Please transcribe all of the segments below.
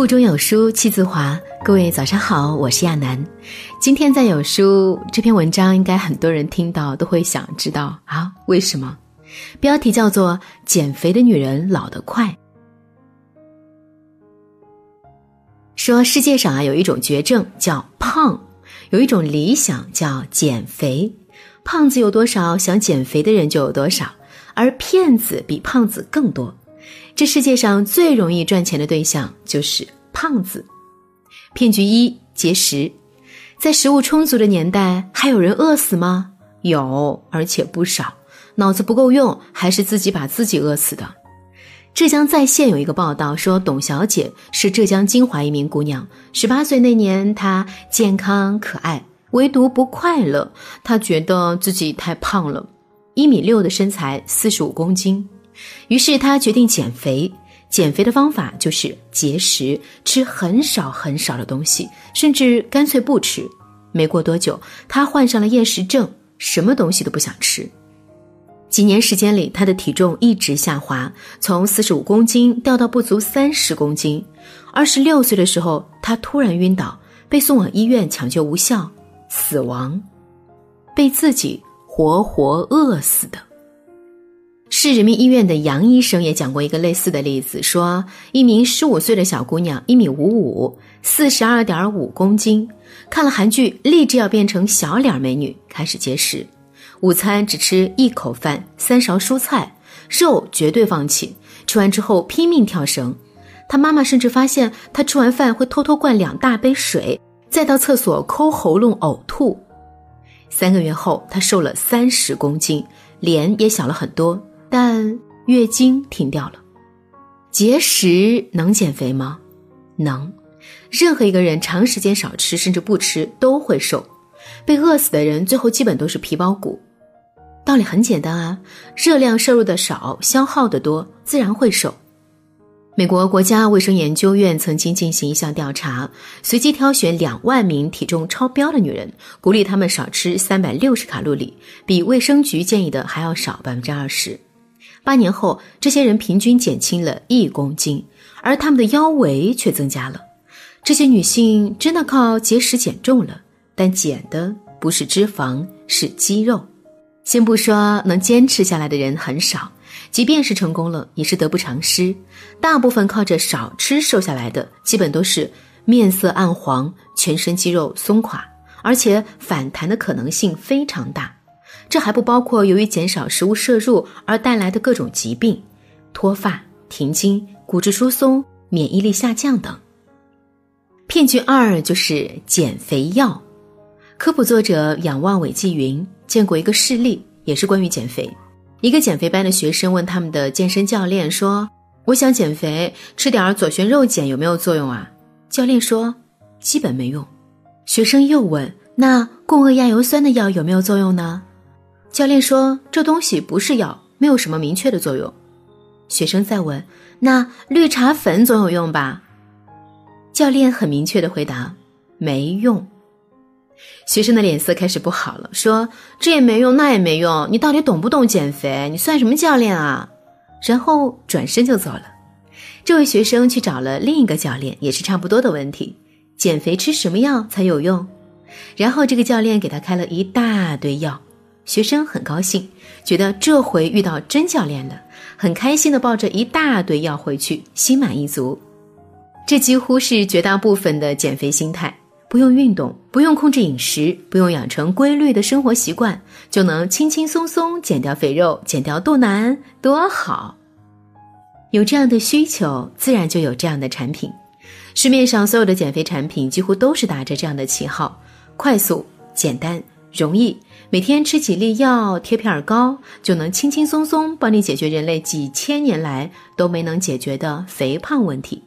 腹中有书气自华，各位早上好，我是亚楠。今天在有书这篇文章，应该很多人听到都会想知道啊，为什么？标题叫做《减肥的女人老得快》。说世界上啊有一种绝症叫胖，有一种理想叫减肥。胖子有多少，想减肥的人就有多少，而骗子比胖子更多。这世界上最容易赚钱的对象就是胖子。骗局一：节食。在食物充足的年代，还有人饿死吗？有，而且不少。脑子不够用，还是自己把自己饿死的。浙江在线有一个报道说，董小姐是浙江金华一名姑娘。十八岁那年，她健康可爱，唯独不快乐。她觉得自己太胖了，一米六的身材，四十五公斤。于是他决定减肥，减肥的方法就是节食，吃很少很少的东西，甚至干脆不吃。没过多久，他患上了厌食症，什么东西都不想吃。几年时间里，他的体重一直下滑，从四十五公斤掉到不足三十公斤。二十六岁的时候，他突然晕倒，被送往医院抢救无效，死亡，被自己活活饿死的。市人民医院的杨医生也讲过一个类似的例子，说一名十五岁的小姑娘，一米五五，四十二点五公斤，看了韩剧，立志要变成小脸美女，开始节食，午餐只吃一口饭，三勺蔬菜，肉绝对放弃。吃完之后拼命跳绳，她妈妈甚至发现她吃完饭会偷偷灌两大杯水，再到厕所抠喉咙呕吐。三个月后，她瘦了三十公斤，脸也小了很多。但月经停掉了，节食能减肥吗？能，任何一个人长时间少吃甚至不吃都会瘦。被饿死的人最后基本都是皮包骨。道理很简单啊，热量摄入的少，消耗的多，自然会瘦。美国国家卫生研究院曾经进行一项调查，随机挑选两万名体重超标的女人，鼓励她们少吃三百六十卡路里，比卫生局建议的还要少百分之二十。八年后，这些人平均减轻了一公斤，而他们的腰围却增加了。这些女性真的靠节食减重了，但减的不是脂肪，是肌肉。先不说能坚持下来的人很少，即便是成功了，也是得不偿失。大部分靠着少吃瘦下来的，基本都是面色暗黄、全身肌肉松垮，而且反弹的可能性非常大。这还不包括由于减少食物摄入而带来的各种疾病，脱发、停经、骨质疏松、免疫力下降等。骗局二就是减肥药。科普作者仰望伟纪云见过一个事例，也是关于减肥。一个减肥班的学生问他们的健身教练说：“我想减肥，吃点左旋肉碱有没有作用啊？”教练说：“基本没用。”学生又问：“那共轭亚油酸的药有没有作用呢？”教练说：“这东西不是药，没有什么明确的作用。”学生再问：“那绿茶粉总有用吧？”教练很明确的回答：“没用。”学生的脸色开始不好了，说：“这也没用，那也没用，你到底懂不懂减肥？你算什么教练啊？”然后转身就走了。这位学生去找了另一个教练，也是差不多的问题：减肥吃什么药才有用？然后这个教练给他开了一大堆药。学生很高兴，觉得这回遇到真教练了，很开心的抱着一大堆药回去，心满意足。这几乎是绝大部分的减肥心态：不用运动，不用控制饮食，不用养成规律的生活习惯，就能轻轻松松减掉肥肉，减掉肚腩，多好！有这样的需求，自然就有这样的产品。市面上所有的减肥产品几乎都是打着这样的旗号：快速、简单。容易每天吃几粒药贴片儿膏，就能轻轻松松帮你解决人类几千年来都没能解决的肥胖问题。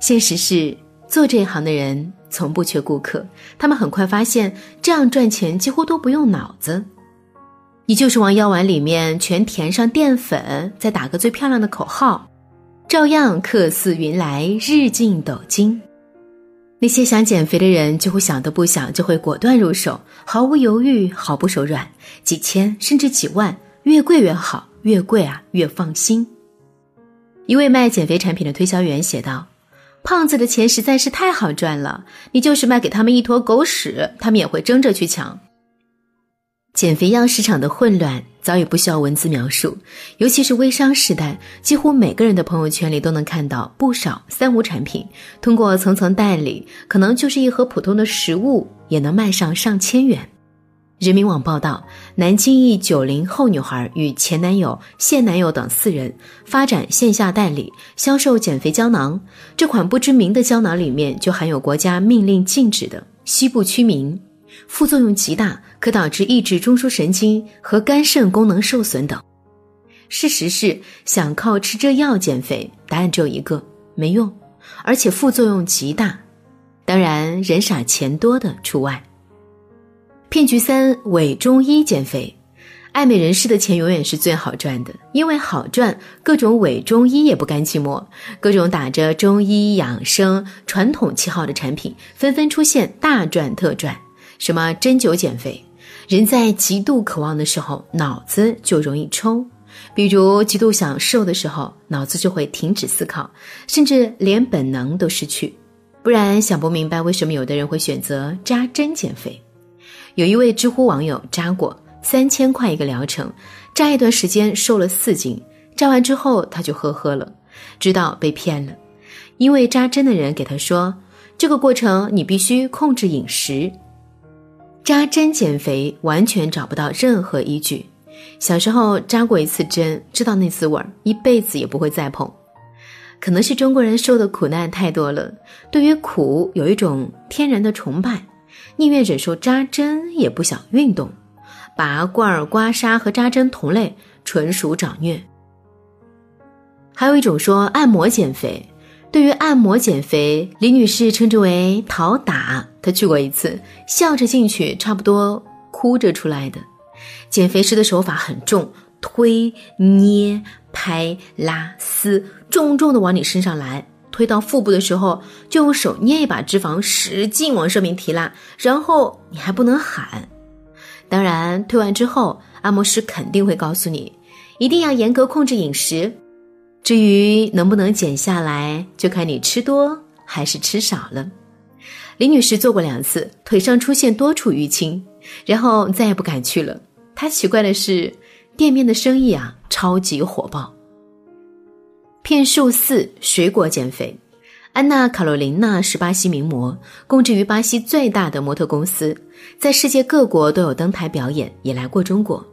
现实是，做这一行的人从不缺顾客，他们很快发现这样赚钱几乎都不用脑子，你就是往药丸里面全填上淀粉，再打个最漂亮的口号，照样客似云来，日进斗金。那些想减肥的人，就会想都不想就会果断入手，毫无犹豫，毫不手软，几千甚至几万，越贵越好，越贵啊越放心。一位卖减肥产品的推销员写道：“胖子的钱实在是太好赚了，你就是卖给他们一坨狗屎，他们也会争着去抢。减肥药市场的混乱早已不需要文字描述，尤其是微商时代，几乎每个人的朋友圈里都能看到不少三无产品，通过层层代理，可能就是一盒普通的食物也能卖上上千元。人民网报道，南京一九零后女孩与前男友、现男友等四人发展线下代理，销售减肥胶囊。这款不知名的胶囊里面就含有国家命令禁止的西部曲明，副作用极大，可导致抑制中枢神经和肝肾功能受损等。事实是，想靠吃这药减肥，答案只有一个：没用，而且副作用极大。当然，人傻钱多的除外。骗局三：伪中医减肥，爱美人士的钱永远是最好赚的，因为好赚，各种伪中医也不甘寂寞，各种打着中医养生传统旗号的产品纷纷出现，大赚特赚。什么针灸减肥？人在极度渴望的时候，脑子就容易抽，比如极度想瘦的时候，脑子就会停止思考，甚至连本能都失去。不然想不明白为什么有的人会选择扎针减肥。有一位知乎网友扎过三千块一个疗程，扎一段时间瘦了四斤，扎完之后他就呵呵了，知道被骗了，因为扎针的人给他说，这个过程你必须控制饮食。扎针减肥完全找不到任何依据，小时候扎过一次针，知道那滋味儿，一辈子也不会再碰。可能是中国人受的苦难太多了，对于苦有一种天然的崇拜。宁愿忍受扎针，也不想运动。拔罐、刮痧和扎针同类，纯属找虐。还有一种说按摩减肥，对于按摩减肥，李女士称之为“讨打”。她去过一次，笑着进去，差不多哭着出来的。减肥时的手法很重，推、捏、拍、拉、撕，重重的往你身上来。推到腹部的时候，就用手捏一把脂肪，使劲往上面提拉，然后你还不能喊。当然，推完之后，按摩师肯定会告诉你，一定要严格控制饮食。至于能不能减下来，就看你吃多还是吃少了。李女士做过两次，腿上出现多处淤青，然后再也不敢去了。她奇怪的是，店面的生意啊，超级火爆。骗术四：水果减肥。安娜·卡罗琳娜是巴西名模，供职于巴西最大的模特公司，在世界各国都有登台表演，也来过中国。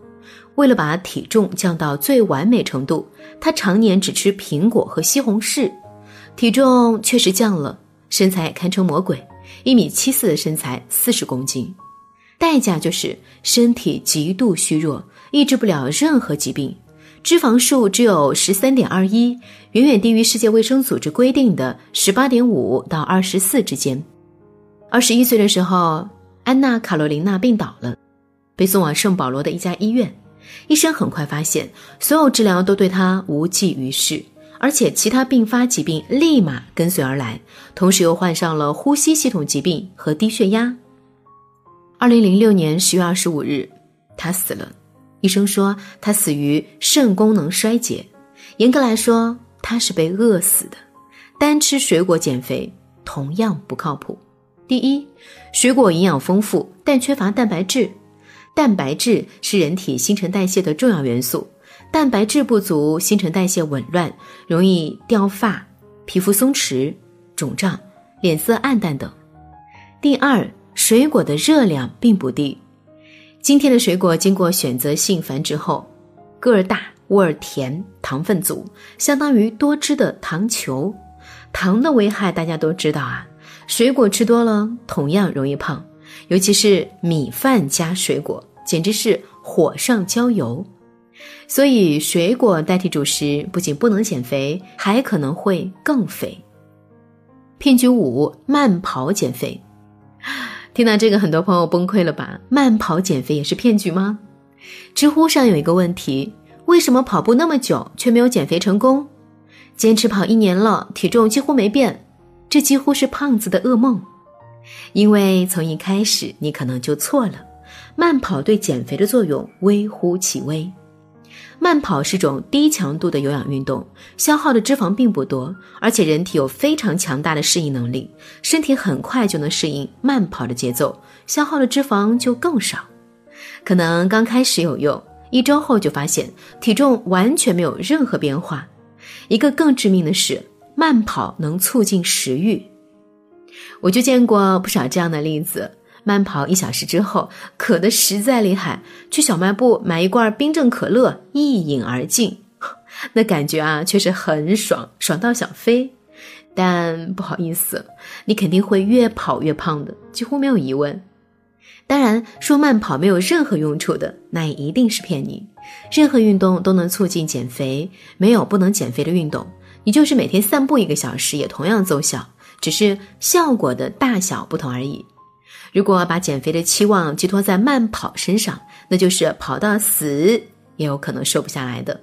为了把体重降到最完美程度，他常年只吃苹果和西红柿，体重确实降了，身材堪称魔鬼，一米七四的身材，四十公斤，代价就是身体极度虚弱，抑制不了任何疾病。脂肪数只有十三点二一，远远低于世界卫生组织规定的十八点五到二十四之间。二十一岁的时候，安娜·卡罗琳娜病倒了，被送往圣保罗的一家医院。医生很快发现，所有治疗都对他无济于事，而且其他并发疾病立马跟随而来，同时又患上了呼吸系统疾病和低血压。二零零六年十月二十五日，他死了。医生说他死于肾功能衰竭，严格来说他是被饿死的。单吃水果减肥同样不靠谱。第一，水果营养丰富，但缺乏蛋白质。蛋白质是人体新陈代谢的重要元素，蛋白质不足，新陈代谢紊乱，容易掉发、皮肤松弛、肿胀、脸色暗淡等。第二，水果的热量并不低。今天的水果经过选择性繁殖后，个儿大、味儿甜、糖分足，相当于多汁的糖球。糖的危害大家都知道啊，水果吃多了同样容易胖，尤其是米饭加水果，简直是火上浇油。所以水果代替主食不仅不能减肥，还可能会更肥。骗局五：慢跑减肥。听到这个，很多朋友崩溃了吧？慢跑减肥也是骗局吗？知乎上有一个问题：为什么跑步那么久却没有减肥成功？坚持跑一年了，体重几乎没变，这几乎是胖子的噩梦。因为从一开始你可能就错了，慢跑对减肥的作用微乎其微。慢跑是种低强度的有氧运动，消耗的脂肪并不多，而且人体有非常强大的适应能力，身体很快就能适应慢跑的节奏，消耗的脂肪就更少。可能刚开始有用，一周后就发现体重完全没有任何变化。一个更致命的是，慢跑能促进食欲。我就见过不少这样的例子。慢跑一小时之后，渴得实在厉害，去小卖部买一罐冰镇可乐，一饮而尽。那感觉啊，确实很爽，爽到想飞。但不好意思，你肯定会越跑越胖的，几乎没有疑问。当然，说慢跑没有任何用处的，那也一定是骗你。任何运动都能促进减肥，没有不能减肥的运动。你就是每天散步一个小时，也同样奏效，只是效果的大小不同而已。如果把减肥的期望寄托在慢跑身上，那就是跑到死也有可能瘦不下来的。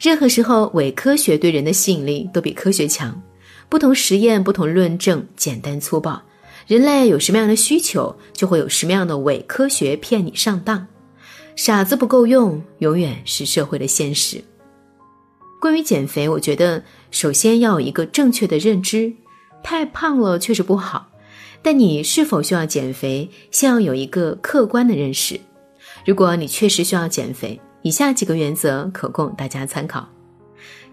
任何时候，伪科学对人的吸引力都比科学强。不同实验、不同论证，简单粗暴。人类有什么样的需求，就会有什么样的伪科学骗你上当。傻子不够用，永远是社会的现实。关于减肥，我觉得首先要有一个正确的认知：太胖了确实不好。但你是否需要减肥，先要有一个客观的认识。如果你确实需要减肥，以下几个原则可供大家参考：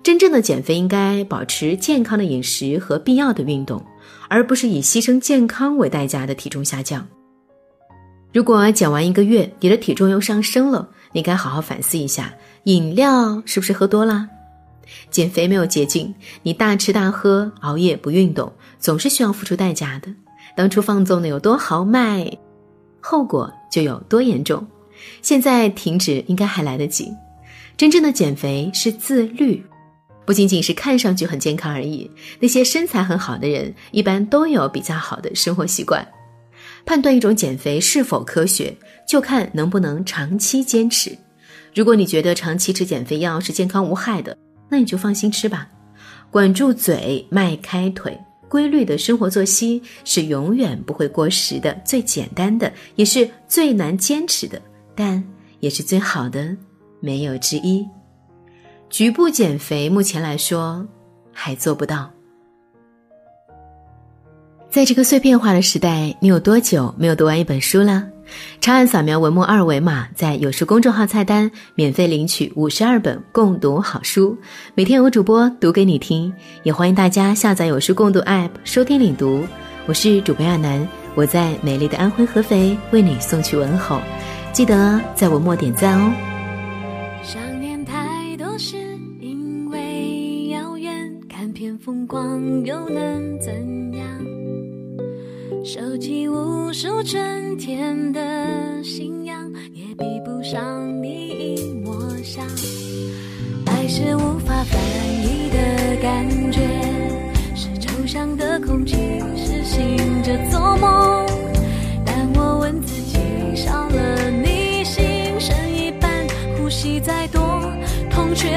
真正的减肥应该保持健康的饮食和必要的运动，而不是以牺牲健康为代价的体重下降。如果减完一个月，你的体重又上升了，你该好好反思一下，饮料是不是喝多了？减肥没有捷径，你大吃大喝、熬夜不运动，总是需要付出代价的。当初放纵的有多豪迈，后果就有多严重。现在停止应该还来得及。真正的减肥是自律，不仅仅是看上去很健康而已。那些身材很好的人，一般都有比较好的生活习惯。判断一种减肥是否科学，就看能不能长期坚持。如果你觉得长期吃减肥药是健康无害的，那你就放心吃吧。管住嘴，迈开腿。规律的生活作息是永远不会过时的，最简单的，也是最难坚持的，但也是最好的，没有之一。局部减肥目前来说还做不到。在这个碎片化的时代，你有多久没有读完一本书了？长按扫描文末二维码，在有书公众号菜单免费领取五十二本共读好书，每天有主播读给你听。也欢迎大家下载有书共读 App 收听领读。我是主播亚楠，我在美丽的安徽合肥为你送去问候。记得在文末点赞哦。想念太多是因为遥远，看片风光又能怎？收集无数春天的信仰，也比不上你一抹笑。爱是无法翻译的感觉，是抽象的空气，是醒着做梦。但我问自己，少了你，心剩一半，呼吸再多，痛却。